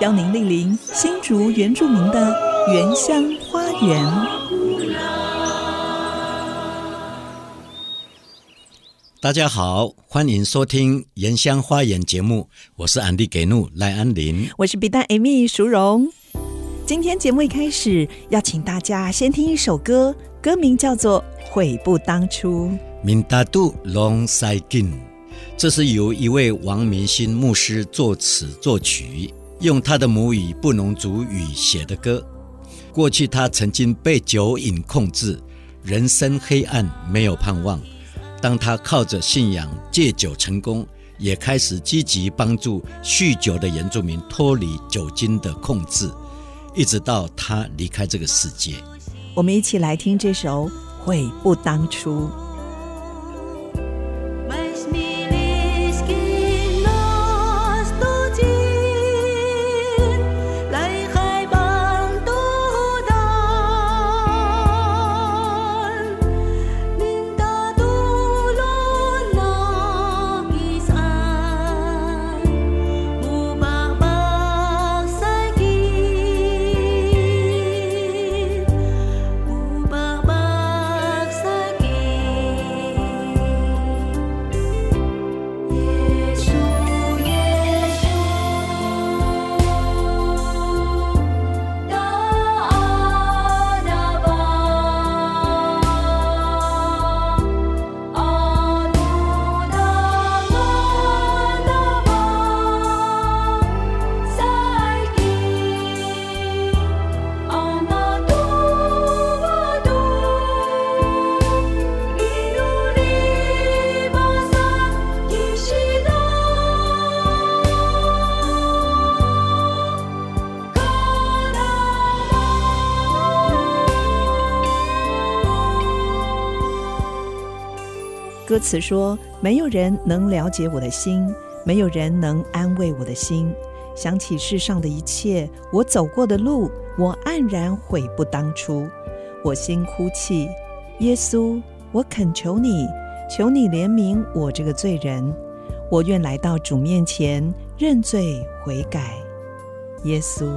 邀您莅临新竹原住民的原乡花园。大家好，欢迎收听《原乡花园》节目，我是安迪给怒赖安林，我是比达艾米淑荣。今天节目一开始要请大家先听一首歌，歌名叫做《悔不当初》。明大度龙塞金，这是由一位王明新牧师作词作曲，用他的母语布农族语写的歌。过去他曾经被酒瘾控制，人生黑暗，没有盼望。当他靠着信仰戒酒成功，也开始积极帮助酗酒的原住民脱离酒精的控制，一直到他离开这个世界。我们一起来听这首《悔不当初》。歌词说：“没有人能了解我的心，没有人能安慰我的心。想起世上的一切，我走过的路，我黯然悔不当初。我心哭泣，耶稣，我恳求你，求你怜悯我这个罪人。我愿来到主面前认罪悔改，耶稣。”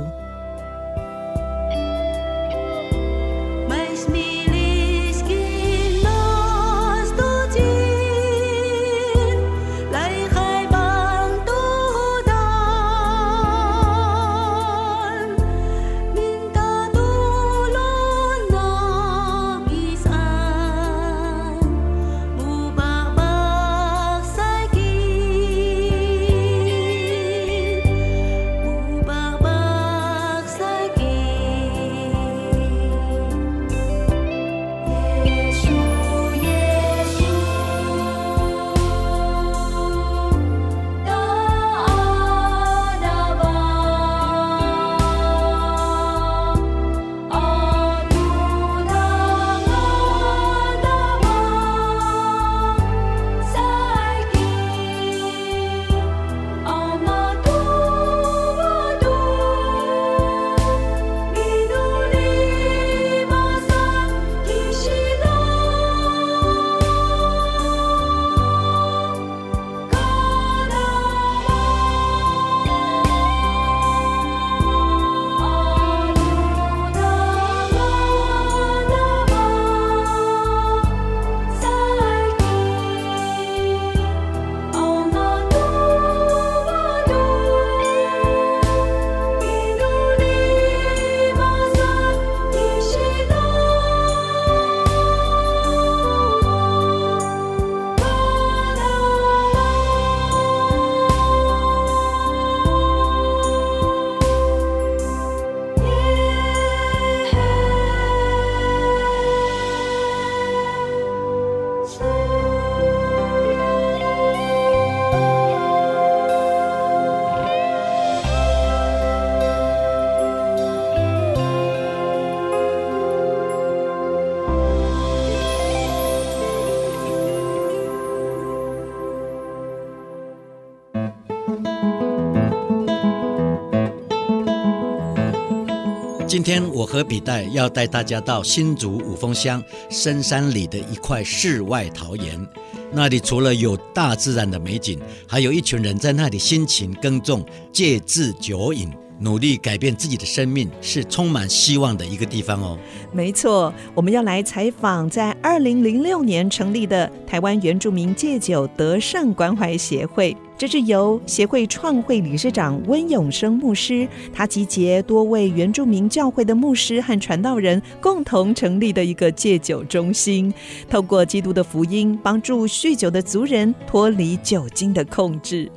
今天我和笔袋要带大家到新竹五峰乡深山里的一块世外桃源，那里除了有大自然的美景，还有一群人在那里辛勤耕种，借智酒饮。努力改变自己的生命，是充满希望的一个地方哦。没错，我们要来采访在二零零六年成立的台湾原住民戒酒德胜关怀协会。这是由协会创会理事长温永生牧师，他集结多位原住民教会的牧师和传道人共同成立的一个戒酒中心，透过基督的福音，帮助酗酒的族人脱离酒精的控制。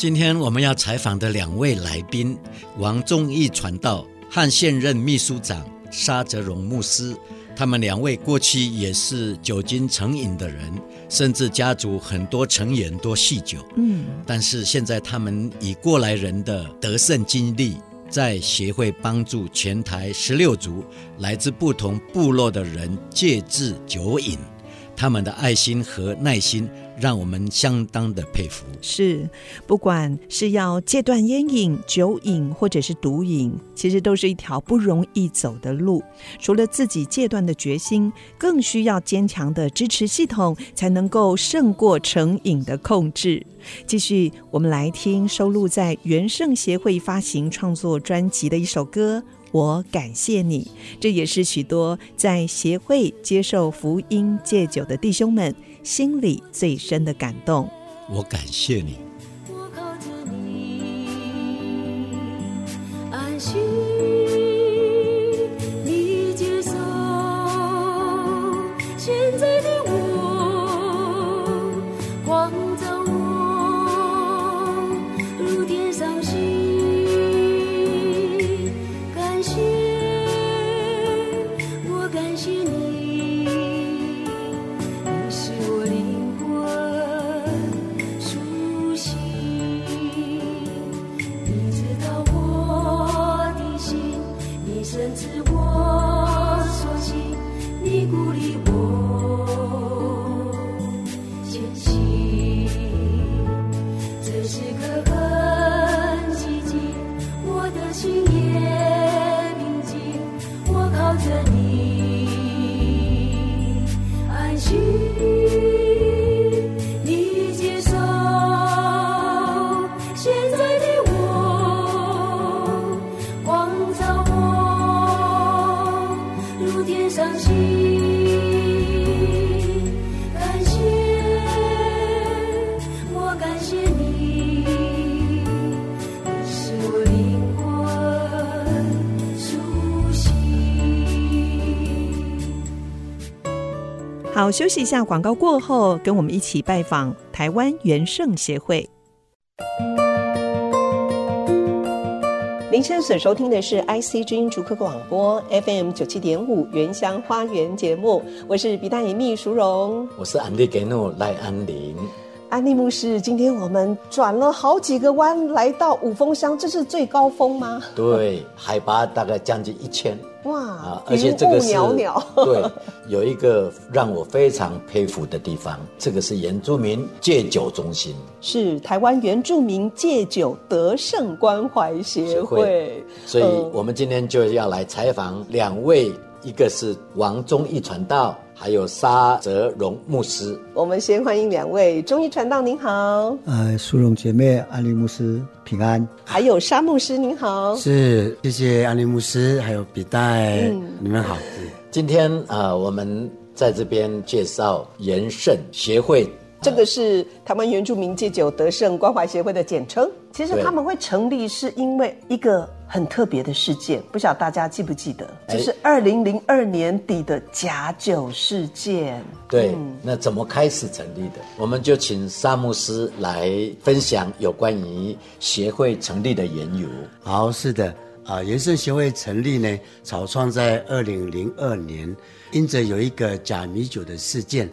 今天我们要采访的两位来宾，王忠义传道和现任秘书长沙泽荣牧师，他们两位过去也是酒精成瘾的人，甚至家族很多成员都酗酒。嗯，但是现在他们以过来人的得胜经历，在协会帮助全台十六族来自不同部落的人戒治酒瘾，他们的爱心和耐心。让我们相当的佩服。是，不管是要戒断烟瘾、酒瘾，或者是毒瘾，其实都是一条不容易走的路。除了自己戒断的决心，更需要坚强的支持系统，才能够胜过成瘾的控制。继续，我们来听收录在原圣协会发行创作专辑的一首歌。我感谢你，这也是许多在协会接受福音戒酒的弟兄们心里最深的感动。我感谢你。我靠着你，安息，好，休息一下，广告过后，跟我们一起拜访台湾元圣协会。您现在所收听的是 IC 之音竹科广播 FM 九七点五原乡花园节目，我是比大姨秘淑荣，我是安利给诺赖安林。安利牧师，今天我们转了好几个弯，来到五峰乡，这是最高峰吗？对，海拔大概将近一千。哇啊！而且这个是 对，有一个让我非常佩服的地方，这个是原住民戒酒中心，是台湾原住民戒酒德胜关怀协会。所以我们今天就要来采访两位，一个是王忠义传道。还有沙泽荣牧师，我们先欢迎两位中医传道，您好。呃，淑荣姐妹，安利牧师平安。还有沙牧师，您好。是，谢谢安利牧师，还有笔袋，嗯、你们好。今天啊、呃，我们在这边介绍延圣协会。这个是台湾原住民戒酒得胜关怀协会的简称。其实他们会成立是因为一个很特别的事件，不晓得大家记不记得？就是二零零二年底的假酒事件。对，嗯、那怎么开始成立的？我们就请沙牧师来分享有关于协会成立的缘由。好，是的，啊，原圣协会成立呢，草创在二零零二年，因着有一个假米酒的事件。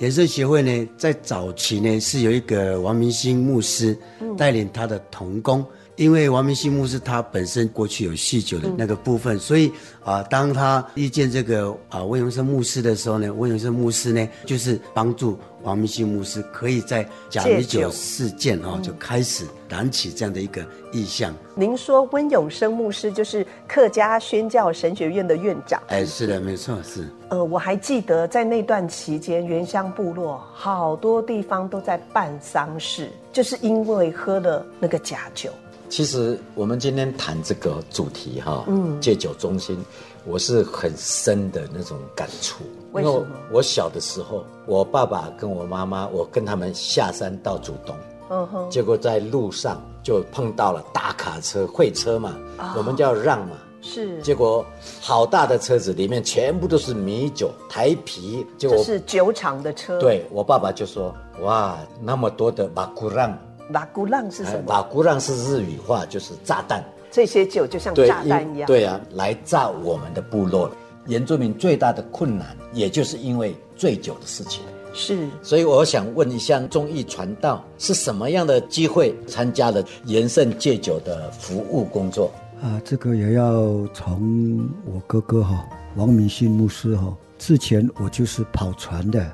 原圣协会呢，在早期呢，是有一个王明星牧师带领他的同工，因为王明信牧师他本身过去有酗酒的那个部分，嗯、所以啊，当他遇见这个啊温永生牧师的时候呢，温永生牧师呢就是帮助王明信牧师可以在假米酒事件啊就开始燃起这样的一个意向。您说温永生牧师就是客家宣教神学院的院长？哎，是的，没错，是。呃，我还记得在那段期间，原乡部落好多地方都在办丧事，就是因为喝了那个假酒。其实我们今天谈这个主题哈，嗯，戒酒中心，我是很深的那种感触。为什么？我小的时候，我爸爸跟我妈妈，我跟他们下山到竹东，嗯哼，结果在路上就碰到了大卡车会车嘛，哦、我们叫让嘛，是。结果好大的车子里面全部都是米酒台啤，结果是酒厂的车。对，我爸爸就说：“哇，那么多的马古让。”马古浪是什么？拉古浪是日语话，就是炸弹。这些酒就像炸弹一样。对啊，来炸我们的部落了。原住民最大的困难，也就是因为醉酒的事情。是。所以我想问一下，忠义传道是什么样的机会参加了延圣戒酒的服务工作？啊，这个也要从我哥哥哈王明信牧师哈，之前我就是跑船的。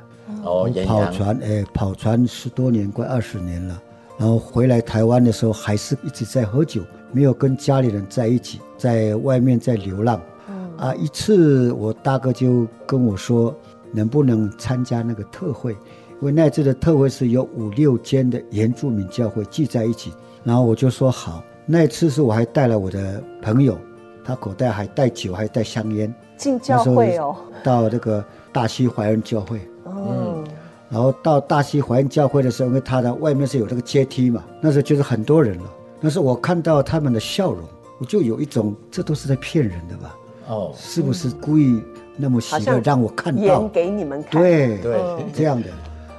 哦，跑船哎，跑船十多年，快二十年了。然后回来台湾的时候，还是一直在喝酒，没有跟家里人在一起，在外面在流浪。嗯啊，一次我大哥就跟我说，能不能参加那个特会？因为那次的特会是有五六间的原住民教会聚在一起。然后我就说好。那一次是我还带了我的朋友，他口袋还带酒，还带香烟。进教会哦。到这个大溪怀恩教会。嗯。然后到大溪华人教会的时候，因为他的外面是有那个阶梯嘛，那时候就是很多人了。但是我看到他们的笑容，我就有一种这都是在骗人的吧？哦，是不是故意那么喜乐让我看到？演给你们看。对对，这样的。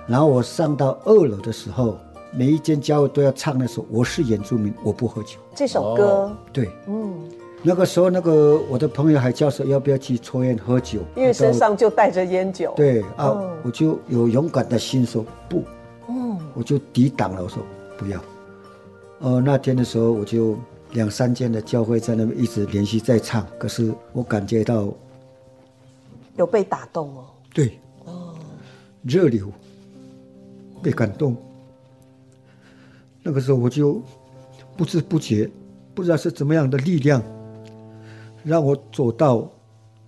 然后我上到二楼的时候，每一间教会都要唱那首《我是原住民，我不喝酒》这首歌。哦、对，嗯。那个时候，那个我的朋友还叫说要不要去抽烟喝酒，因为身上就带着烟酒。对啊，嗯、我就有勇敢的心说不，嗯，我就抵挡了，我说不要。哦，那天的时候，我就两三间的教会在那边一直连续在唱，可是我感觉到有被打动哦。对，哦，热流，被感动。那个时候我就不知不觉，不知道是怎么样的力量。让我走到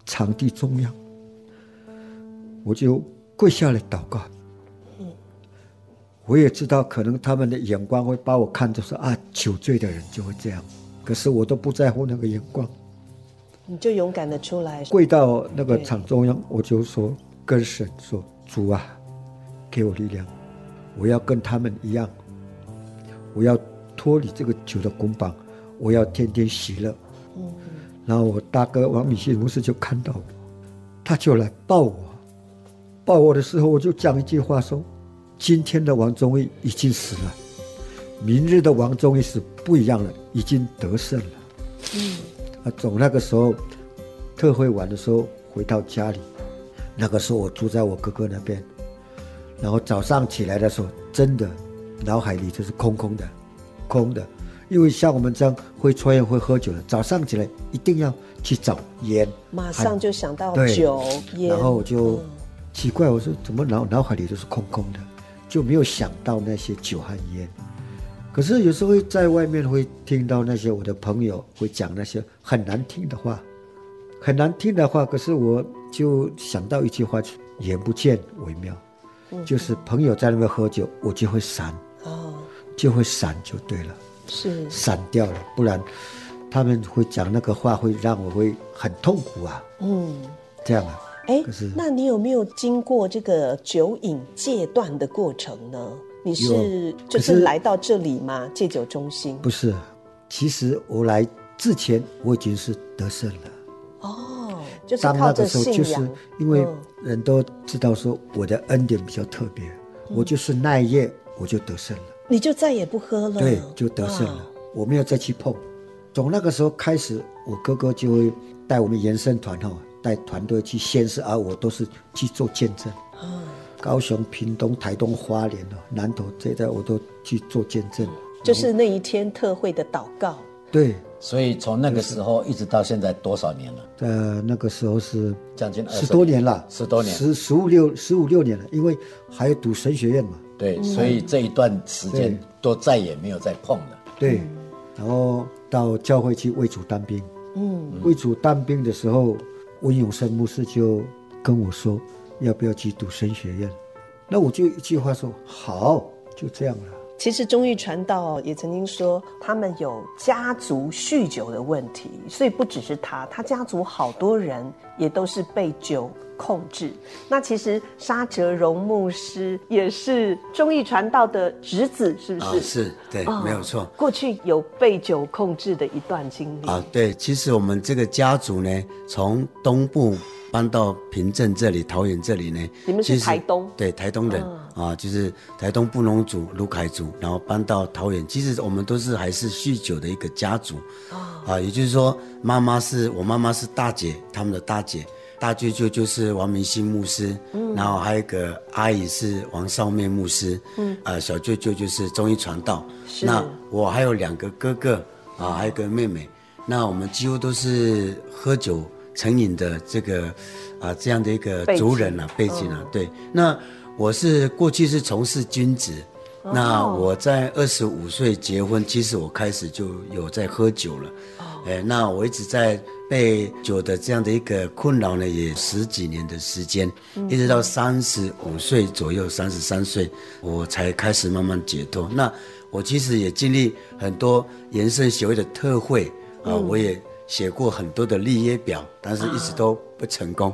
场地中央，我就跪下来祷告。我也知道，可能他们的眼光会把我看作是啊，酒醉的人就会这样。可是我都不在乎那个眼光。你就勇敢的出来，跪到那个场中央，我就说跟神说：“主啊，给我力量，我要跟他们一样，我要脱离这个酒的捆绑，我要天天喜乐。”嗯。然后我大哥王敏信牧师就看到我，他就来抱我，抱我的时候我就讲一句话说：今天的王忠义已经死了，明日的王忠义是不一样了，已经得胜了。嗯，啊，从那个时候特会完的时候回到家里，那个时候我住在我哥哥那边，然后早上起来的时候，真的脑海里就是空空的，空的。因为像我们这样会抽烟、会喝酒的，早上起来一定要去找烟，马上就想到酒烟，然后我就奇怪，我说怎么脑脑海里都是空空的，就没有想到那些酒和烟。可是有时候会在外面会听到那些我的朋友会讲那些很难听的话，很难听的话。可是我就想到一句话，眼不见为妙，就是朋友在那边喝酒，我就会闪，哦，就会闪就对了。是散掉了，不然他们会讲那个话，会让我会很痛苦啊。嗯，这样啊。哎，可是那你有没有经过这个酒瘾戒断的过程呢？你是就是来到这里吗？戒酒中心？不是，其实我来之前我已经是得胜了。哦，就是靠着信仰。就是因为人都知道说我的恩典比较特别，嗯、我就是那一夜我就得胜了。你就再也不喝了，对，就得胜了。我没有再去碰。从那个时候开始，我哥哥就会带我们延伸团哈，带团队去宣誓，而我都是去做见证。啊，高雄、屏东、台东、花莲哦，南投这一带我都去做见证。就是那一天特会的祷告。对，所以从那个时候一直到现在多少年了？呃，那个时候是将近十多年了，十多年，十十五六十五六年了，因为还要读神学院嘛。对，所以这一段时间都再也没有再碰了。对，然后到教会去为主当兵。嗯，为主当兵的时候，温永生牧师就跟我说，要不要去读神学院？那我就一句话说好，就这样了。其实忠义传道也曾经说，他们有家族酗酒的问题，所以不只是他，他家族好多人也都是被酒控制。那其实沙哲荣牧师也是忠义传道的侄子，是不是？哦、是，对，哦、没有错。过去有被酒控制的一段经历啊，对。其实我们这个家族呢，从东部。搬到平镇这里，桃园这里呢？你们是台东？对，台东人、嗯、啊，就是台东布农族卢凯族，然后搬到桃园。其实我们都是还是酗酒的一个家族，哦、啊，也就是说，妈妈是我妈妈是大姐，他们的大姐，大舅舅就是王明兴牧师，嗯，然后还有一个阿姨是王少妹牧师，嗯，啊，小舅舅就是中医传道，那我还有两个哥哥啊，还有个妹妹，那我们几乎都是喝酒。成瘾的这个啊，这样的一个族人啊，背景啊，对。那我是过去是从事军职，哦、那我在二十五岁结婚，其实我开始就有在喝酒了。哦、哎，那我一直在被酒的这样的一个困扰呢，也十几年的时间，嗯、一直到三十五岁左右，三十三岁，我才开始慢慢解脱。那我其实也经历很多延伸协会的特会啊，嗯、我也。写过很多的立约表，但是一直都不成功，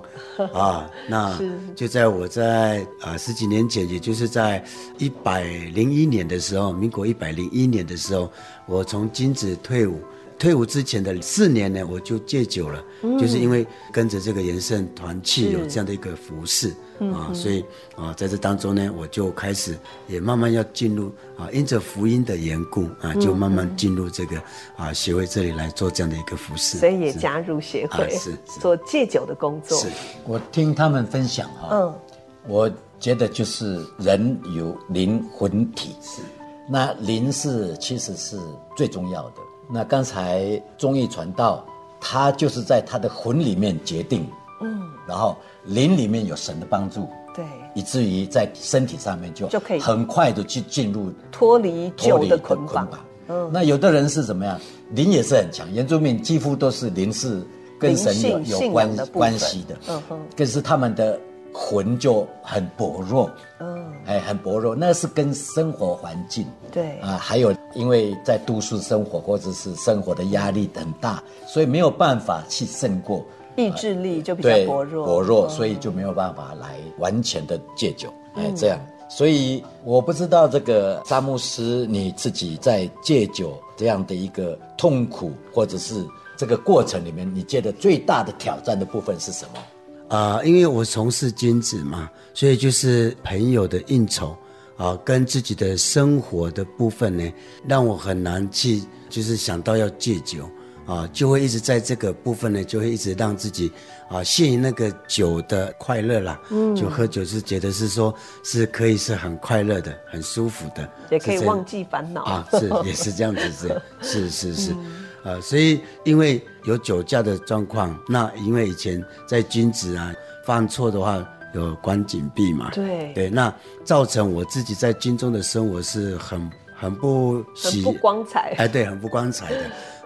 啊，啊，那就在我在啊十几年前，也就是在一百零一年的时候，民国一百零一年的时候，我从金子退伍。退伍之前的四年呢，我就戒酒了，嗯、就是因为跟着这个延圣团契有这样的一个服侍是啊，所以啊，在这当中呢，我就开始也慢慢要进入啊，因着福音的缘故啊，就慢慢进入这个啊协会这里来做这样的一个服饰，所以也加入协会，是，是。做戒酒的工作。是。我听他们分享哈，嗯，我觉得就是人有灵魂体，是那灵是其实是最重要的。那刚才中义传道，他就是在他的魂里面决定，嗯，然后灵里面有神的帮助，对，以至于在身体上面就就可以很快的去进入脱离酒的捆绑。嗯，那有的人是怎么样？灵也是很强，原住民几乎都是灵是跟神有有关关系的，嗯哼，可是他们的。魂就很薄弱，嗯，哎，很薄弱，那是跟生活环境，对。啊，还有因为在都市生活或者是生活的压力很大，所以没有办法去胜过，意志力就比较薄弱，薄弱，所以就没有办法来完全的戒酒，哎，这样，所以我不知道这个詹姆斯你自己在戒酒这样的一个痛苦或者是这个过程里面，你觉得最大的挑战的部分是什么？啊、呃，因为我从事君子嘛，所以就是朋友的应酬啊，跟自己的生活的部分呢，让我很难去，就是想到要戒酒啊，就会一直在这个部分呢，就会一直让自己啊陷于那个酒的快乐啦。嗯，就喝酒是觉得是说是可以是很快乐的，很舒服的，也可以忘记烦恼啊，是也是这样子，是是是是。嗯呃，所以因为有酒驾的状况，那因为以前在军职啊，犯错的话有关禁闭嘛，对对，那造成我自己在军中的生活是很很不喜，很不光彩，哎，对，很不光彩的，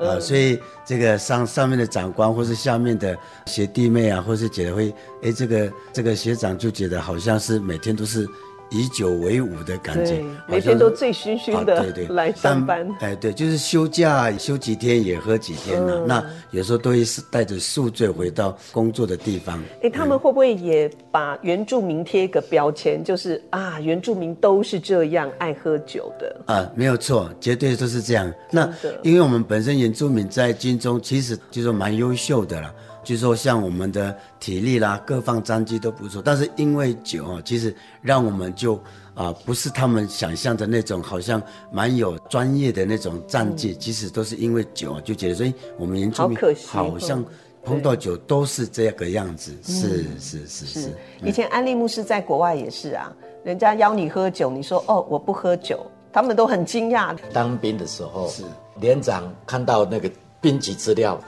啊，嗯、所以这个上上面的长官或是下面的学弟妹啊，或是觉得会，哎，这个这个学长就觉得好像是每天都是。以酒为伍的感觉，每天都醉醺醺的，对对，来上班。哎，对，就是休假休几天也喝几天了。那有时候都会是带着宿醉回到工作的地方。哎，他们会不会也把原住民贴一个标签，就是啊，原住民都是这样爱喝酒的？啊，没有错，绝对都是这样。那因为我们本身原住民在军中其实就是蛮优秀的了。就是说像我们的体力啦，各方战绩都不错，但是因为酒啊，其实让我们就啊、呃，不是他们想象的那种，好像蛮有专业的那种战绩，嗯、其实都是因为酒啊，就觉得所以我们原住民好像碰到酒都是这个样子，是是是是。是。以前安利牧师在国外也是啊，人家邀你喝酒，你说哦我不喝酒。他们都很惊讶。当兵的时候，是。连长看到那个兵籍资料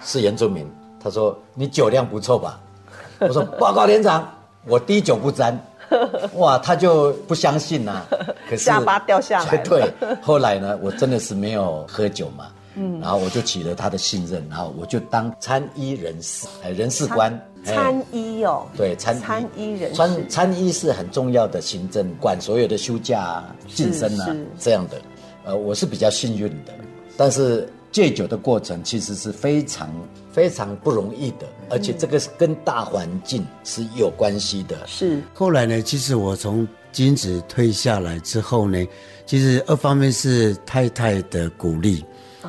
是原住民，他说：“你酒量不错吧？” 我说：“报告连长，我滴酒不沾。” 哇，他就不相信呐、啊，可是下巴掉下来。对，后来呢，我真的是没有喝酒嘛，嗯，然后我就取了他的信任，然后我就当参医人士，哎，人事官。参医哦，对，参参医人士。参参医是很重要的行政，管所有的休假啊、晋升啊这样的。呃，我是比较幸运的，但是戒酒的过程其实是非常非常不容易的，而且这个是跟大环境是有关系的。是。后来呢，其实我从金子退下来之后呢，其实二方面是太太的鼓励。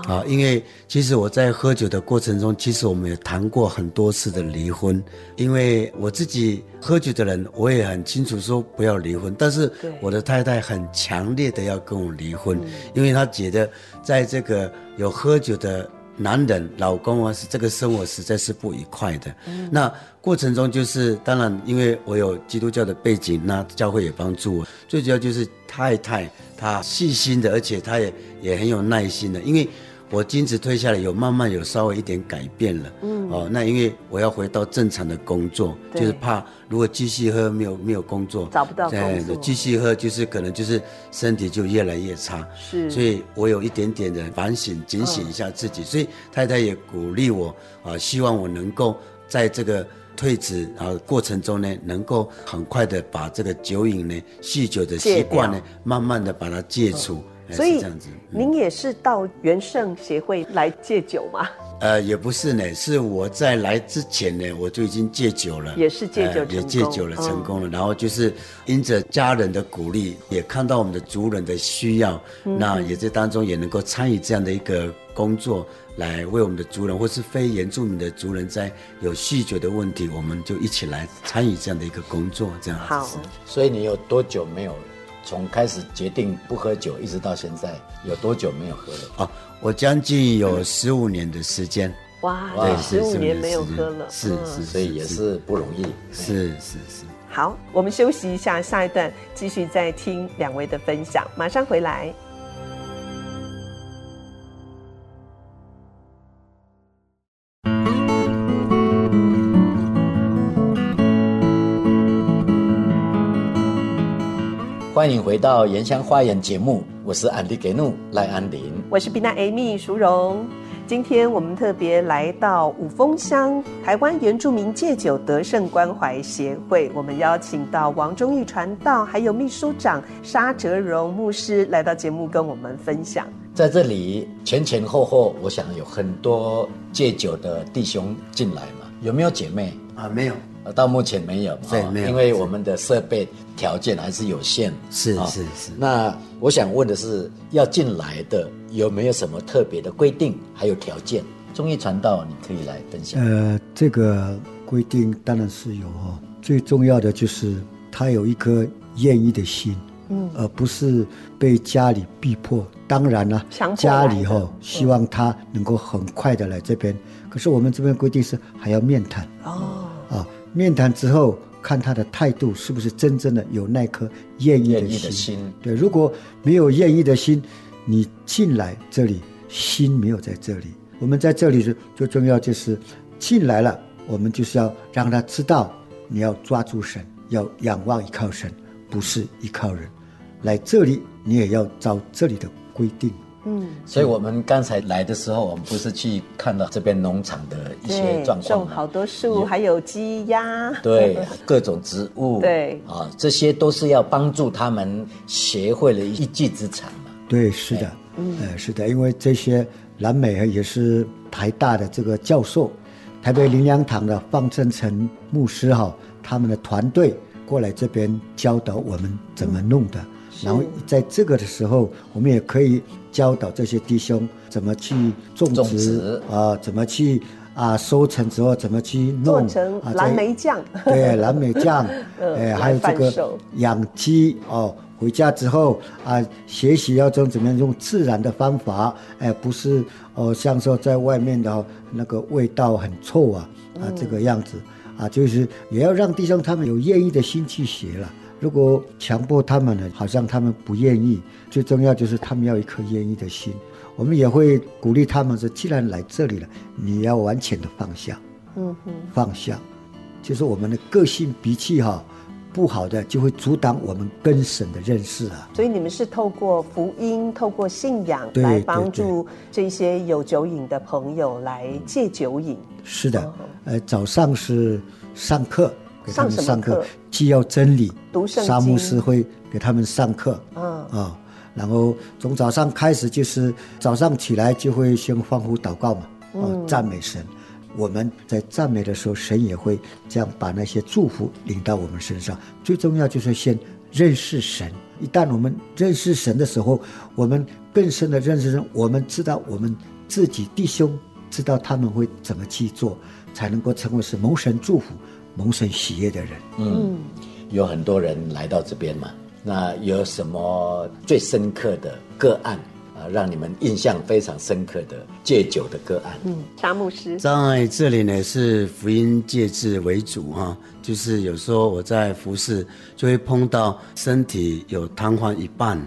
啊，因为其实我在喝酒的过程中，其实我们也谈过很多次的离婚。因为我自己喝酒的人，我也很清楚说不要离婚，但是我的太太很强烈的要跟我离婚，因为她觉得在这个有喝酒的男人老公啊，是这个生活实在是不愉快的。那过程中就是，当然因为我有基督教的背景，那教会也帮助我。最主要就是太太她细心的，而且她也也很有耐心的，因为。我金子退下来，有慢慢有稍微一点改变了，嗯，哦，那因为我要回到正常的工作，就是怕如果继续喝没有没有工作，找不到工作，继续喝就是可能就是身体就越来越差，是，所以我有一点点的反省、警醒一下自己，所以太太也鼓励我啊，希望我能够在这个退职啊过程中呢，能够很快的把这个酒瘾呢、酗酒的习惯呢，慢慢的把它戒除。所以这样子，您也是到元盛协会来戒酒吗？呃，也不是呢，是我在来之前呢，我就已经戒酒了，也是戒酒、呃，也戒酒了，成功了。嗯、然后就是因着家人的鼓励，也看到我们的族人的需要，嗯、那也在当中也能够参与这样的一个工作，来为我们的族人或是非原住民的族人，在有酗酒的问题，我们就一起来参与这样的一个工作，这样子。好，所以你有多久没有？从开始决定不喝酒，一直到现在，有多久没有喝了？啊，我将近有十五年的时间。哇，对，十五年没有喝了，是是，所以也是不容易。是是是。好，我们休息一下，下一段继续再听两位的分享，马上回来。欢迎回到《原乡花园》节目，我是安迪给努赖安林，我是比娜艾米淑荣。今天我们特别来到五峰乡台湾原住民戒酒德胜关怀协会，我们邀请到王忠义传道，还有秘书长沙哲荣牧师来到节目跟我们分享。在这里前前后后，我想有很多戒酒的弟兄进来嘛，有没有姐妹啊？没有。到目前没有，对，没有，因为我们的设备条件还是有限。是是是。那我想问的是，要进来的有没有什么特别的规定，还有条件？中医传道，你可以来分享。呃，这个规定当然是有哦，最重要的就是他有一颗愿意的心，嗯，而不是被家里逼迫。当然了，家里哈希望他能够很快的来这边，可是我们这边规定是还要面谈哦啊。面谈之后，看他的态度是不是真正的有那颗愿意的心。对，如果没有愿意的心，你进来这里，心没有在这里。我们在这里是最重要，就是进来了，我们就是要让他知道，你要抓住神，要仰望依靠神，不是依靠人。来这里，你也要照这里的规定。嗯，所以我们刚才来的时候，我们不是去看到这边农场的一些状况，种好多树，还有鸡鸭，对，各种植物，对，啊，这些都是要帮助他们学会了一技之长嘛。对，是的，嗯，呃，是的，因为这些南美也是台大的这个教授，台北林良堂的方正成牧师哈，他们的团队过来这边教导我们怎么弄的。嗯然后在这个的时候，我们也可以教导这些弟兄怎么去种植，啊，怎么去啊收成之后怎么去弄成蓝莓酱，对，蓝莓酱，哎，还有这个养鸡哦，回家之后啊，学习要怎怎么样用自然的方法，哎，不是哦，像说在外面的那个味道很臭啊啊，这个样子啊，就是也要让弟兄他们有愿意的心去学了。如果强迫他们呢，好像他们不愿意。最重要就是他们要一颗愿意的心。我们也会鼓励他们说：既然来这里了，你要完全的放下。嗯哼，放下，就是我们的个性脾气哈。不好的就会阻挡我们跟神的认识啊，所以你们是透过福音、透过信仰来帮助这些有酒瘾的朋友来戒酒瘾。是的，呃，早上是上课，给他们上课，既要真理，读圣经，沙牧师会给他们上课，嗯啊，然后从早上开始就是早上起来就会先欢呼祷告嘛，啊，赞美神。我们在赞美的时候，神也会这样把那些祝福领到我们身上。最重要就是先认识神。一旦我们认识神的时候，我们更深的认识神，我们知道我们自己弟兄知道他们会怎么去做，才能够成为是蒙神祝福、蒙神喜悦的人。嗯，有很多人来到这边嘛，那有什么最深刻的个案啊？让你们印象非常深刻的戒酒的个案。嗯，沙牧师在这里呢，是福音戒治为主哈，就是有时候我在服侍，就会碰到身体有瘫痪一半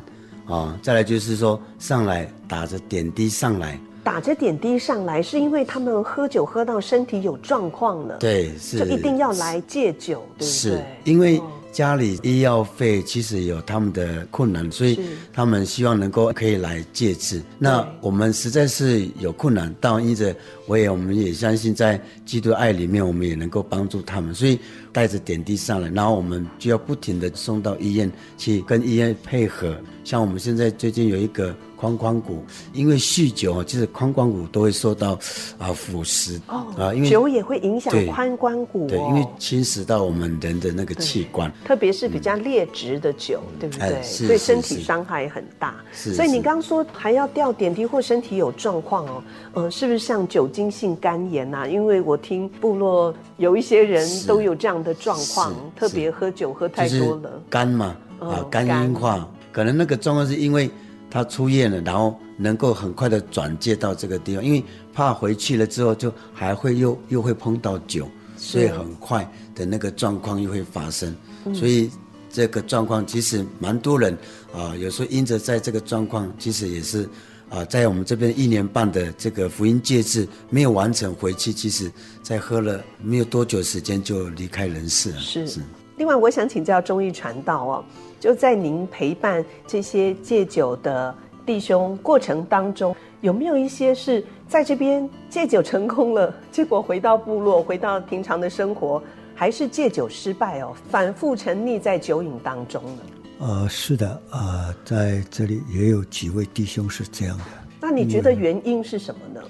啊，再来就是说上来打着点滴上来，打着点滴上来，是因为他们喝酒喝到身体有状况了，对，是就一定要来戒酒，对不对？是因为。家里医药费其实有他们的困难，所以他们希望能够可以来戒治。那我们实在是有困难，但因着我也我们也相信在基督爱里面，我们也能够帮助他们，所以带着点滴上来，然后我们就要不停的送到医院去跟医院配合。像我们现在最近有一个。髋关骨，因为酗酒，就是髋关骨都会受到啊腐蚀哦啊，因为酒也会影响髋关骨，哦，对，因为侵蚀到我们人的那个器官，特别是比较劣质的酒，嗯、对不对？是对身体伤害很大。是，所以你刚刚说还要吊点滴或身体有状况哦，嗯、呃，是不是像酒精性肝炎呐、啊？因为我听部落有一些人都有这样的状况，特别喝酒喝太多了，肝嘛啊，肝硬化，可能那个状况是因为。他出院了，然后能够很快的转介到这个地方，因为怕回去了之后就还会又又会碰到酒，所以很快的那个状况又会发生。所以这个状况其实蛮多人啊、呃，有时候因着在这个状况，其实也是啊、呃，在我们这边一年半的这个福音戒治没有完成回去，其实在喝了没有多久时间就离开人世了。是。是另外，我想请教中义传道哦，就在您陪伴这些戒酒的弟兄过程当中，有没有一些是在这边戒酒成功了，结果回到部落，回到平常的生活，还是戒酒失败哦，反复沉溺在酒瘾当中呢？呃，是的，啊、呃，在这里也有几位弟兄是这样的。那你觉得原因是什么呢？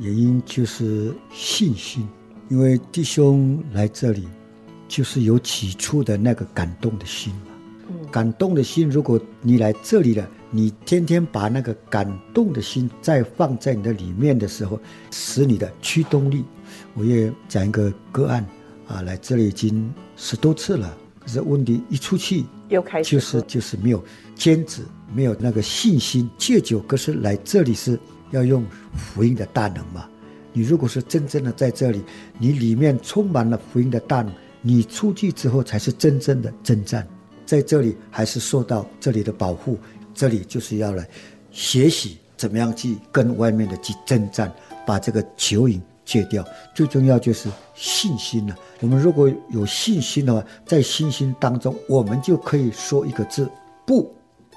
原因就是信心，因为弟兄来这里。就是有起初的那个感动的心感动的心，如果你来这里了，你天天把那个感动的心再放在你的里面的时候，使你的驱动力。我也讲一个个案啊，来这里已经十多次了，可是问题一出去又开始就是就是没有坚持，没有那个信心。戒酒可是来这里是要用福音的大能嘛？你如果是真正的在这里，你里面充满了福音的大能。你出去之后才是真正的征战，在这里还是受到这里的保护，这里就是要来学习怎么样去跟外面的去征战，把这个酒瘾戒掉。最重要就是信心了。我们如果有信心的话，在信心当中，我们就可以说一个字：不，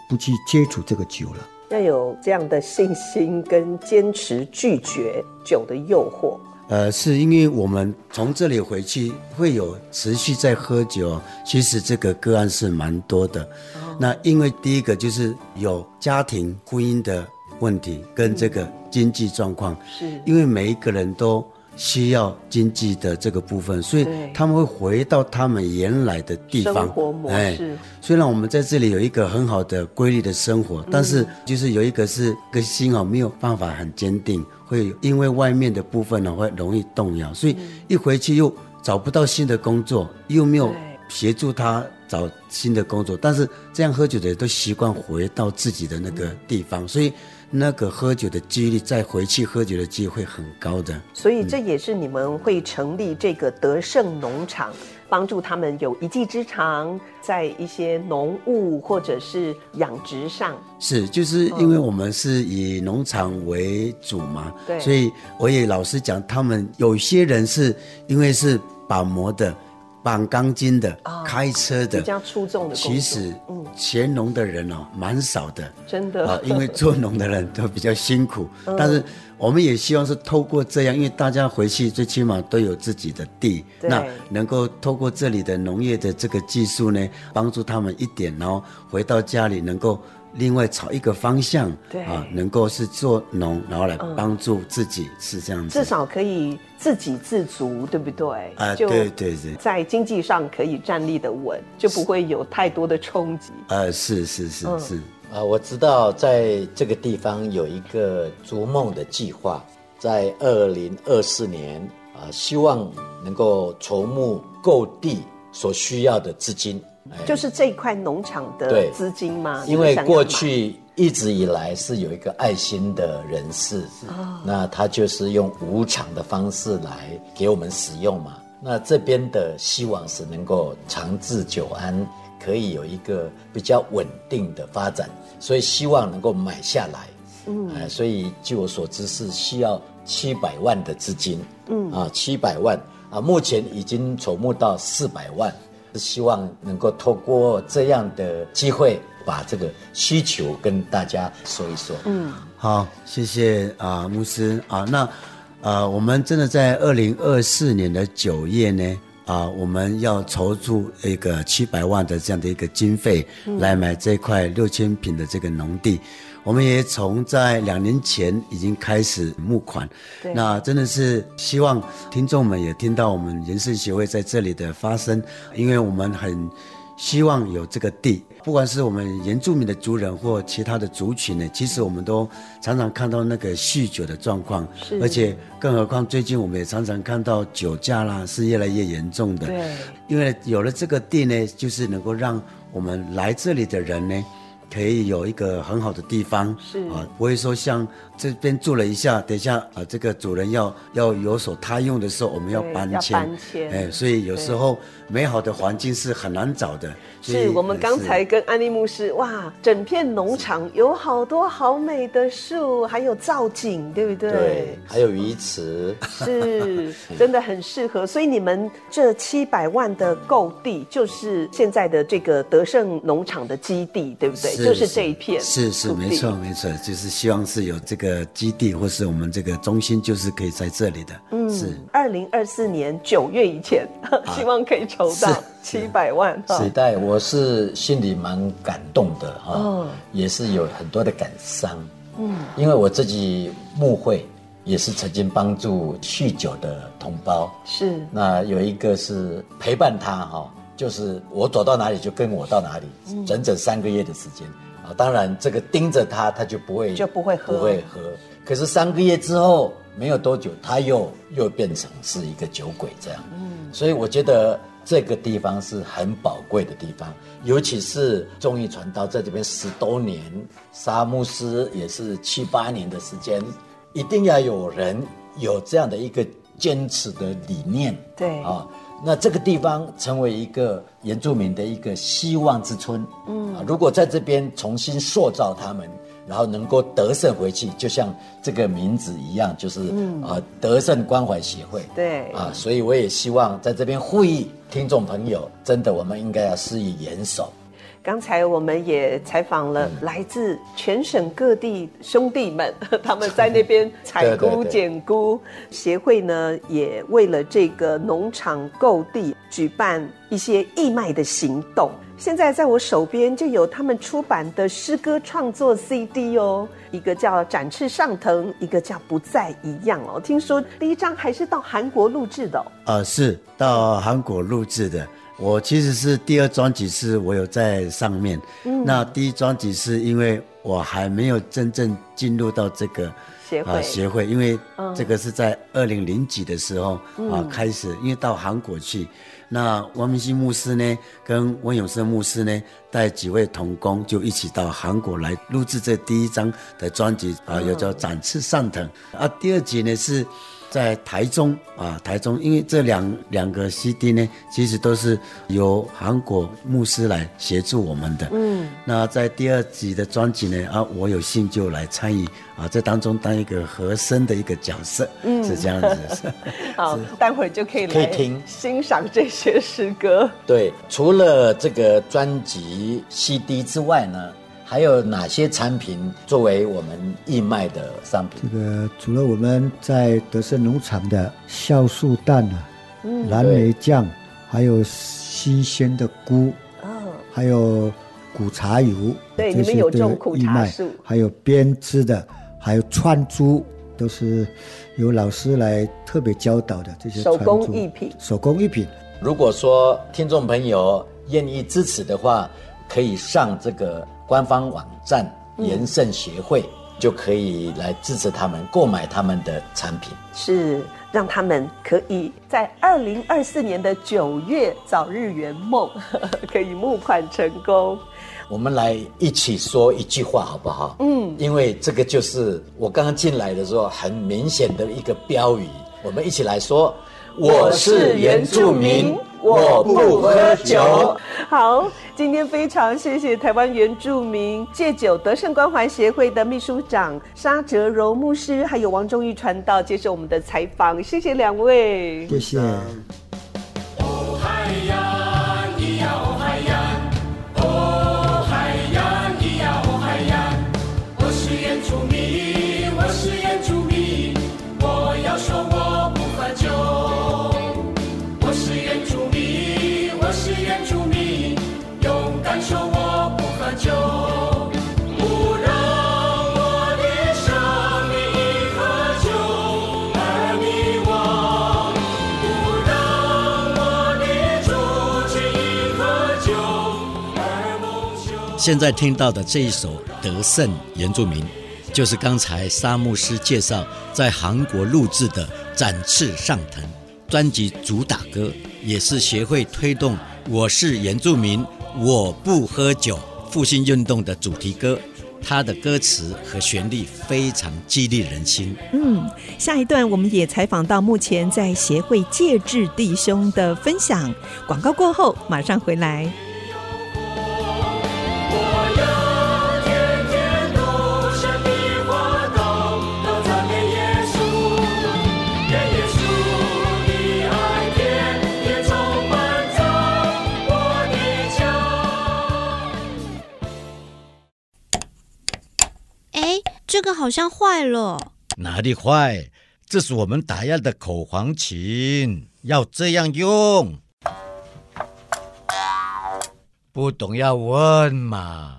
不去接触这个酒了。要有这样的信心跟坚持拒绝酒的诱惑。呃，是因为我们从这里回去会有持续在喝酒，其实这个个案是蛮多的。哦、那因为第一个就是有家庭婚姻的问题跟这个经济状况，是因为每一个人都。需要经济的这个部分，所以他们会回到他们原来的地方。生活模式。哎，虽然我们在这里有一个很好的规律的生活，嗯、但是就是有一个是个心哦，没有办法很坚定，会因为外面的部分呢会容易动摇，所以一回去又找不到新的工作，又没有协助他找新的工作，但是这样喝酒的人都习惯回到自己的那个地方，所以。那个喝酒的几率，再回去喝酒的机会很高的，所以这也是你们会成立这个德胜农场帮助他们有一技之长，在一些农务或者是养殖上。是，就是因为我们是以农场为主嘛，对，所以我也老实讲，他们有些人是因为是把模的。绑钢筋的、哦，开车的，比较出众的。其实，嗯，学农的人哦，蛮少的，真的。啊，因为 做农的人都比较辛苦。嗯、但是，我们也希望是透过这样，因为大家回去最起码都有自己的地，那能够透过这里的农业的这个技术呢，帮助他们一点，然后回到家里能够。另外朝一个方向，对啊，能够是做农，然后来帮助自己，嗯，是这样子。至少可以自给自足，对不对？啊，呃，对对对，在经济上可以站立的稳，就不会有太多的冲击。呃，是是是，嗯，是啊，我知道在这个地方有一个逐梦的计划，在二零二四年啊，希望能够筹募购地所需要的资金。就是这一块农场的资金吗？因为过去一直以来是有一个爱心的人士，那他就是用无偿的方式来给我们使用嘛。那这边的希望是能够长治久安，可以有一个比较稳定的发展，所以希望能够买下来。嗯，所以据我所知是需要七百万的资金。嗯啊，七百万啊，目前已经筹募到四百万。希望能够透过这样的机会，把这个需求跟大家说一说。嗯，好，谢谢啊、呃，牧师啊。那呃，我们真的在二零二四年的九月呢，啊、呃，我们要筹出一个七百万的这样的一个经费，来买这块六千平的这个农地。我们也从在两年前已经开始募款，那真的是希望听众们也听到我们人生协会在这里的发声，因为我们很希望有这个地，不管是我们原住民的族人或其他的族群呢，其实我们都常常看到那个酗酒的状况，而且更何况最近我们也常常看到酒驾啦是越来越严重的，对，因为有了这个地呢，就是能够让我们来这里的人呢。可以有一个很好的地方，是。啊，不会说像这边住了一下，等一下啊，这个主人要要有所他用的时候，我们要搬迁，搬迁，哎，所以有时候美好的环境是很难找的。是我们刚才跟安利牧师，哇，整片农场有好多好美的树，还有造景，对不对？对，还有鱼池，是，真的很适合。所以你们这七百万的购地，就是现在的这个德胜农场的基地，对不对？就是这一片，是是没错没错，就是希望是有这个基地，或是我们这个中心，就是可以在这里的。嗯，是二零二四年九月以前，啊，希望可以筹到七百万。时代，我是心里蛮感动的哈，哦，也是有很多的感伤。嗯，因为我自己牧会也是曾经帮助酗酒的同胞，是那有一个是陪伴他哈。就是我走到哪里就跟我到哪里，嗯、整整三个月的时间啊！当然，这个盯着他，他就不会就不会喝，不会喝。可是三个月之后，没有多久，他又又变成是一个酒鬼这样。嗯，所以我觉得这个地方是很宝贵的地方，尤其是中医传道在这边十多年，沙牧师也是七八年的时间，一定要有人有这样的一个坚持的理念。对啊。那这个地方成为一个原住民的一个希望之村，嗯，如果在这边重新塑造他们，然后能够得胜回去，就像这个名字一样，就是啊，得胜关怀协会，对，啊，所以我也希望在这边呼吁听众朋友，真的我们应该要施以严守。刚才我们也采访了来自全省各地兄弟们，嗯、他们在那边 采菇捡菇。协会呢，也为了这个农场购地举办一些义卖的行动。现在在我手边就有他们出版的诗歌创作 CD 哦，一个叫《展翅上腾》，一个叫《不再一样》哦。听说第一张还是到韩国录制的哦。呃，是到韩国录制的。我其实是第二专辑，是我有在上面。嗯，那第一专辑是因为我还没有真正进入到这个协会，呃，协会，因为这个是在二零零几的时候啊，开始，因为到韩国去，那王明星牧师呢，跟温永生牧师呢，带几位同工就一起到韩国来录制这第一张的专辑啊，又，呃，叫《展翅上腾》啊。第二集呢是。在台中啊，台中，因为这两两个 CD 呢，其实都是由韩国牧师来协助我们的。嗯，那在第二集的专辑呢，啊，我有幸就来参与啊，这当中当一个和声的一个角色，嗯，是这样子。好，待会儿就可以可以听欣赏这些诗歌。对，除了这个专辑 CD 之外呢，还有哪些产品作为我们义卖的商品？这个除了我们在德胜农场的酵素蛋啊、嗯、蓝莓酱，还有新鲜的菇，哦，还有苦茶油，对，你们有种苦茶树，还有编织的，还有串珠，都是由老师来特别教导的这些手工艺品。手工艺品，如果说听众朋友愿意支持的话，可以上这个。官方网站延盛协会、嗯、就可以来支持他们购买他们的产品，是让他们可以在二零二四年的九月早日圆梦，可以募款成功。我们来一起说一句话好不好？嗯，因为这个就是我刚刚进来的时候很明显的一个标语，我们一起来说。我是原住民，我不喝酒。好，今天非常谢谢台湾原住民戒酒德胜关怀协会的秘书长沙哲柔牧师，还有王忠玉传道接受我们的采访，谢谢两位，谢谢。现在听到的这一首《德胜原住民》，就是刚才沙牧师介绍在韩国录制的《展翅上腾》专辑主打歌，也是协会推动“我是原住民，我不喝酒”复兴运动的主题歌。它的歌词和旋律非常激励人心。嗯，下一段我们也采访到目前在协会戒志弟兄的分享。广告过后马上回来。好像坏了，哪里坏？这是我们打样的口簧琴，要这样用。不懂要问嘛。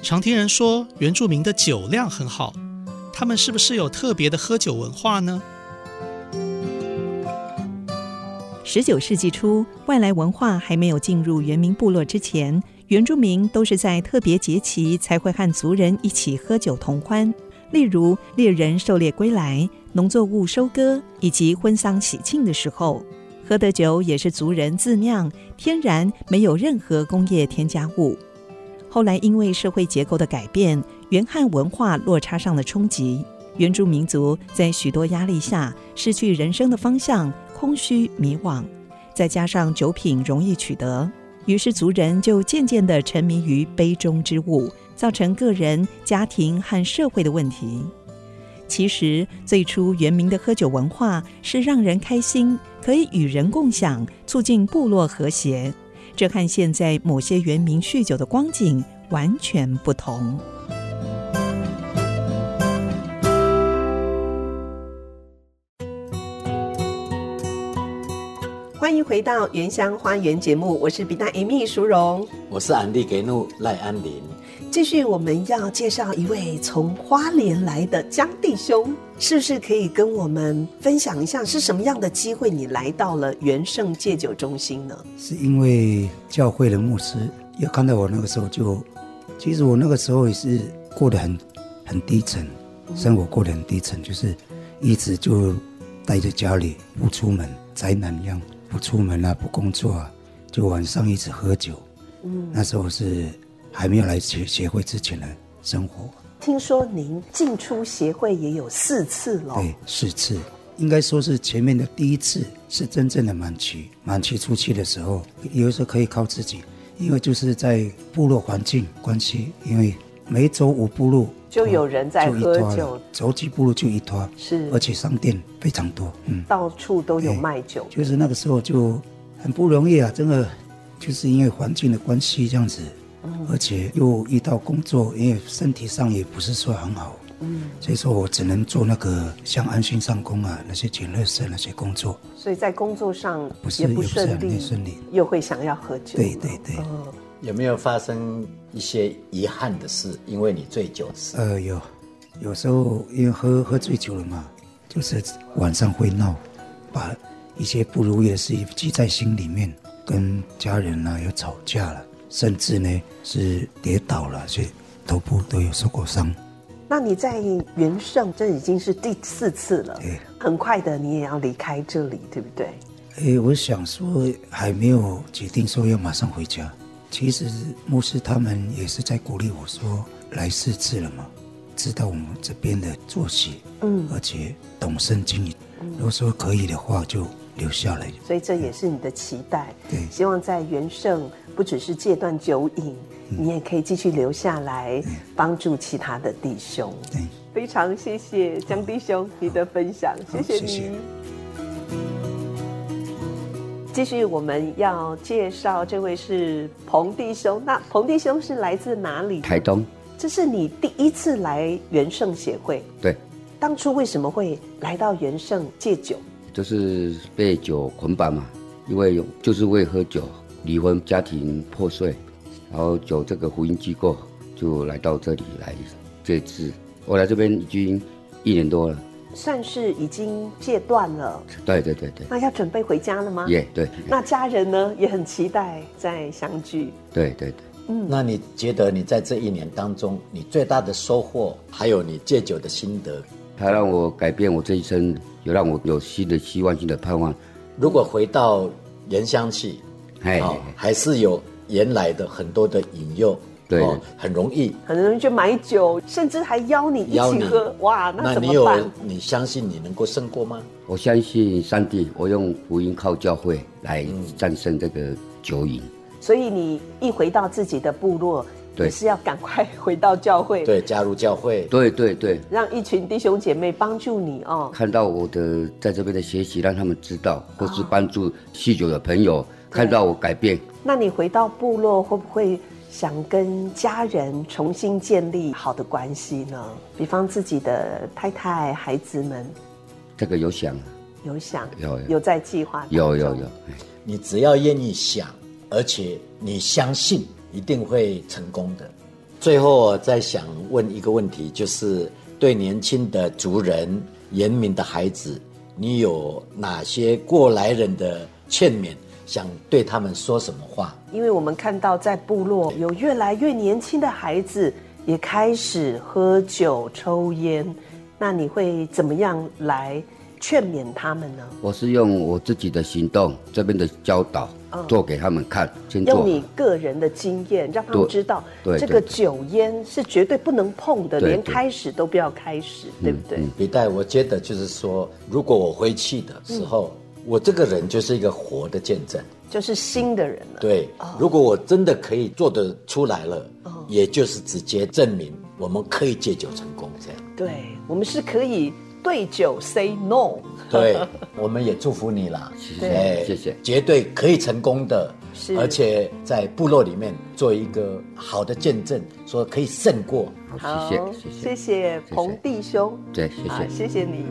常听人说原住民的酒量很好，他们是不是有特别的喝酒文化呢？十九世纪初，外来文化还没有进入原民部落之前，原住民都是在特别节期才会和族人一起喝酒同欢。例如猎人狩猎归来、农作物收割以及婚丧喜庆的时候，喝的酒也是族人自酿，天然没有任何工业添加物。后来因为社会结构的改变，原汉文化落差上的冲击，原住民族在许多压力下失去人生的方向。空虚迷惘，再加上酒品容易取得，于是族人就渐渐地沉迷于杯中之物，造成个人、家庭和社会的问题。其实，最初原明的喝酒文化是让人开心，可以与人共享，促进部落和谐。这和现在某些原明酗酒的光景完全不同。迎回到《原乡花园》节目，我是比大 Amy 淑荣，我是安迪给怒赖安林。继续，我们要介绍一位从花莲来的江弟兄，是不是可以跟我们分享一下是什么样的机会，你来到了元圣戒酒中心呢？是因为教会的牧师也看到我那个时候就，就其实我那个时候也是过得很很低沉，生活过得很低沉，就是一直就待在家里不出门，宅男一样。不出门啊，不工作啊，就晚上一直喝酒。嗯，那时候是还没有来协协会之前的，生活。听说您进出协会也有四次了，对，四次，应该说是前面的第一次是真正的满期，满期出去的时候，有的时候可以靠自己，因为就是在部落环境关系，因为每走五步路就有人在喝酒，走几步路就一坨，是，而且商店非常多，嗯，到处都有卖酒，就是那个时候就很不容易啊，真的就是因为环境的关系这样子。而且又遇到工作，因为身体上也不是说很好，嗯，所以说我只能做那个像安心上工啊，那些捡垃圾那些工作。所以在工作上不是也不顺利，顺利，又会想要喝酒。对对对。嗯，有没有发生一些遗憾的事？因为你醉酒时。呃，有，有时候因为喝喝醉酒了嘛，就是晚上会闹，把一些不如意的事记在心里面，跟家人啊有吵架了。甚至呢是跌倒了，所以头部都有受过伤。那你在元盛，这已经是第四次了。对，很快的你也要离开这里，对不对？哎，我想说还没有决定说要马上回家。其实牧师他们也是在鼓励我说，来四次了嘛，知道我们这边的作息，嗯，而且懂圣经，如果说可以的话就。留下来，所以这也是你的期待。对，希望在元盛不只是戒断酒瘾，嗯，你也可以继续留下来，帮助其他的弟兄。对，非常谢谢江弟兄你的分享，谢谢你。谢谢。继续，我们要介绍这位是彭弟兄。那彭弟兄是来自哪里？台东。这是你第一次来元盛协会。对。当初为什么会来到元盛戒酒？就是被酒捆绑嘛，因为有就是为喝酒，离婚，家庭破碎，然后酒这个福音机构就来到这里来戒治。我来这边已经一年多了，算是已经戒断了。对对对对。那要准备回家了吗？也、yeah, 对。那家人呢也很期待再相聚。对对对。嗯，那你觉得你在这一年当中，你最大的收获，还有你戒酒的心得？它让我改变我这一生，有让我有新的希望、新的盼望。如果回到原乡去，哎、哦，还是有原来的很多的引诱，对、哦，很容易，很容易就买酒，甚至还邀你一起喝，哇，那怎么办？你有，你相信你能够胜过吗？我相信上帝，我用福音靠教会来战胜这个酒瘾。所以你一回到自己的部落。也是要赶快回到教会，对，加入教会，对对对，让一群弟兄姐妹帮助你哦。看到我的在这边的学习，让他们知道，或是帮助酗酒的朋友看到我改变。那你回到部落，会不会想跟家人重新建立好的关系呢？比方自己的太太、孩子们，这个有想，有想，有有，有在计划，有有有。你只要愿意想，而且你相信。一定会成功的。最后，我再想问一个问题，就是对年轻的族人、原民的孩子，你有哪些过来人的劝勉，想对他们说什么话？因为我们看到在部落有越来越年轻的孩子也开始喝酒、抽烟，那你会怎么样来劝勉他们呢？我是用我自己的行动，这边的教导。做给他们看，用你个人的经验让他们知道，这个酒烟是绝对不能碰的，连开始都不要开始，对不对？笔袋，我觉得就是说，如果我回去的时候，我这个人就是一个活的见证，就是新的人了。对，如果我真的可以做得出来了，也就是直接证明我们可以戒酒成功，这样。对，我们是可以。对酒 say no，对，我们也祝福你啦，谢谢，谢谢，绝对可以成功的，而且在部落里面做一个好的见证，说可以胜过，好，谢谢，谢谢。彭弟兄，对，谢谢，谢谢你。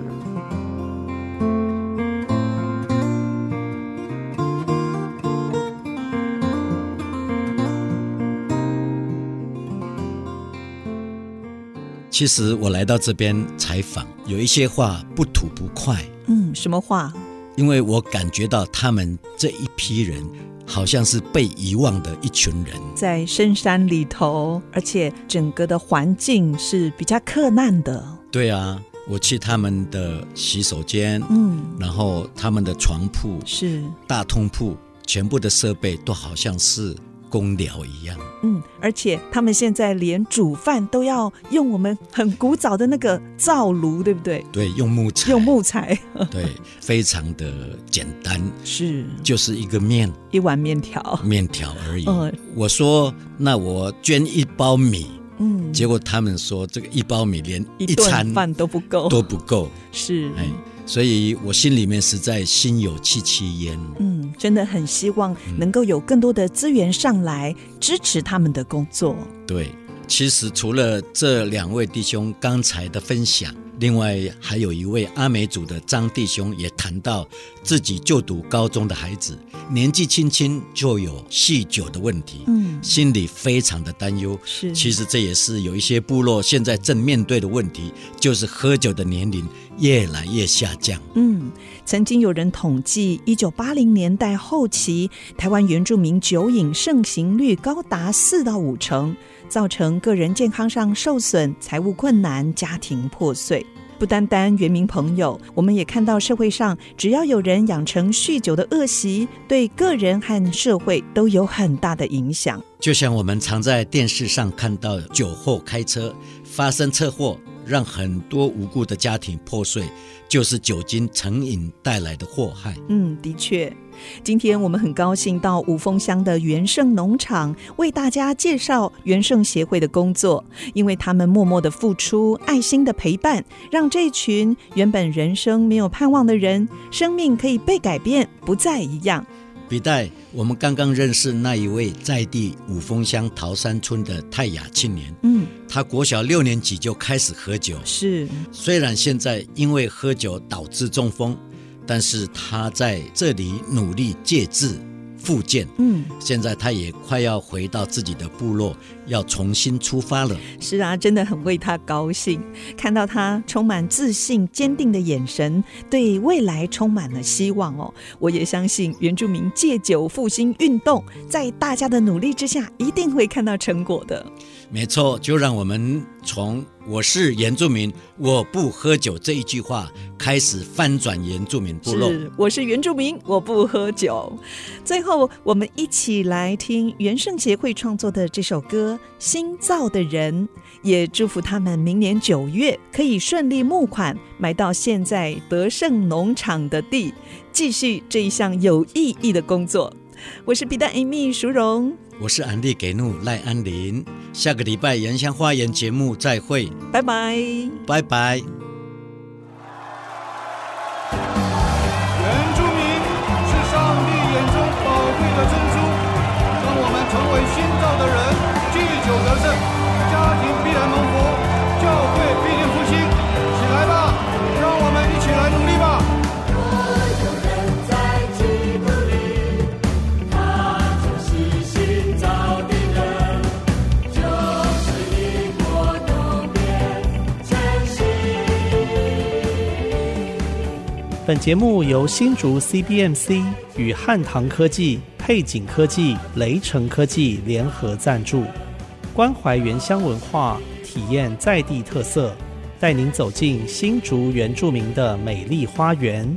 其实我来到这边采访，有一些话不吐不快。嗯，什么话？因为我感觉到他们这一批人好像是被遗忘的一群人，在深山里头，而且整个的环境是比较克难的。对啊，我去他们的洗手间，嗯，然后他们的床铺是大通铺，全部的设备都好像是工寮一样。嗯，而且他们现在连煮饭都要用我们很古早的那个灶炉，对不对？对，用木材。用木材。对，非常的简单，是，就是一个面，一碗面条，面条而已。嗯，我说，那我捐一包米，嗯，结果他们说这个一包米连一餐饭都不够，都不够，是，哎。所以我心里面实在心有戚戚焉。嗯，真的很希望能够有更多的资源上来支持他们的工作。对，其实除了这两位弟兄刚才的分享。另外还有一位阿美族的张弟兄也谈到自己就读高中的孩子年纪轻轻就有酗酒的问题，嗯，心里非常的担忧。是，其实这也是有一些部落现在正面对的问题，就是喝酒的年龄越来越下降。嗯，曾经有人统计，一九八零年代后期，台湾原住民酒瘾盛行率高达四到五成。造成个人健康上受损、财务困难、家庭破碎。不单单原民朋友，我们也看到社会上，只要有人养成酗酒的恶习，对个人和社会都有很大的影响。就像我们常在电视上看到，酒后开车发生车祸，让很多无辜的家庭破碎，就是酒精成瘾带来的祸害。嗯，的确。今天我们很高兴到五峰乡的元盛农场为大家介绍元盛协会的工作，因为他们默默的付出、爱心的陪伴，让这群原本人生没有盼望的人，生命可以被改变，不再一样。笔袋，我们刚刚认识那一位在地五峰乡桃山村的泰雅青年，嗯，他国小六年级就开始喝酒，是，虽然现在因为喝酒导致中风。但是他在这里努力借治复健，嗯，现在他也快要回到自己的部落，要重新出发了。是啊，真的很为他高兴，看到他充满自信、坚定的眼神，对未来充满了希望哦。我也相信原住民戒酒复兴运动，在大家的努力之下，一定会看到成果的。没错，就让我们从“我是原住民，我不喝酒”这一句话开始翻转原住民部落。是，我是原住民，我不喝酒。最后，我们一起来听元盛协会创作的这首歌《新造的人》，也祝福他们明年九月可以顺利募款，买到现在德胜农场的地，继续这一项有意义的工作。我是彼得 Amy 淑荣。我是安利给怒赖安林，下个礼拜原乡花园节目再会，拜拜，拜拜。本节目由新竹 CBMC 与汉唐科技、配景科技、雷城科技联合赞助，关怀原乡文化，体验在地特色，带您走进新竹原住民的美丽花园。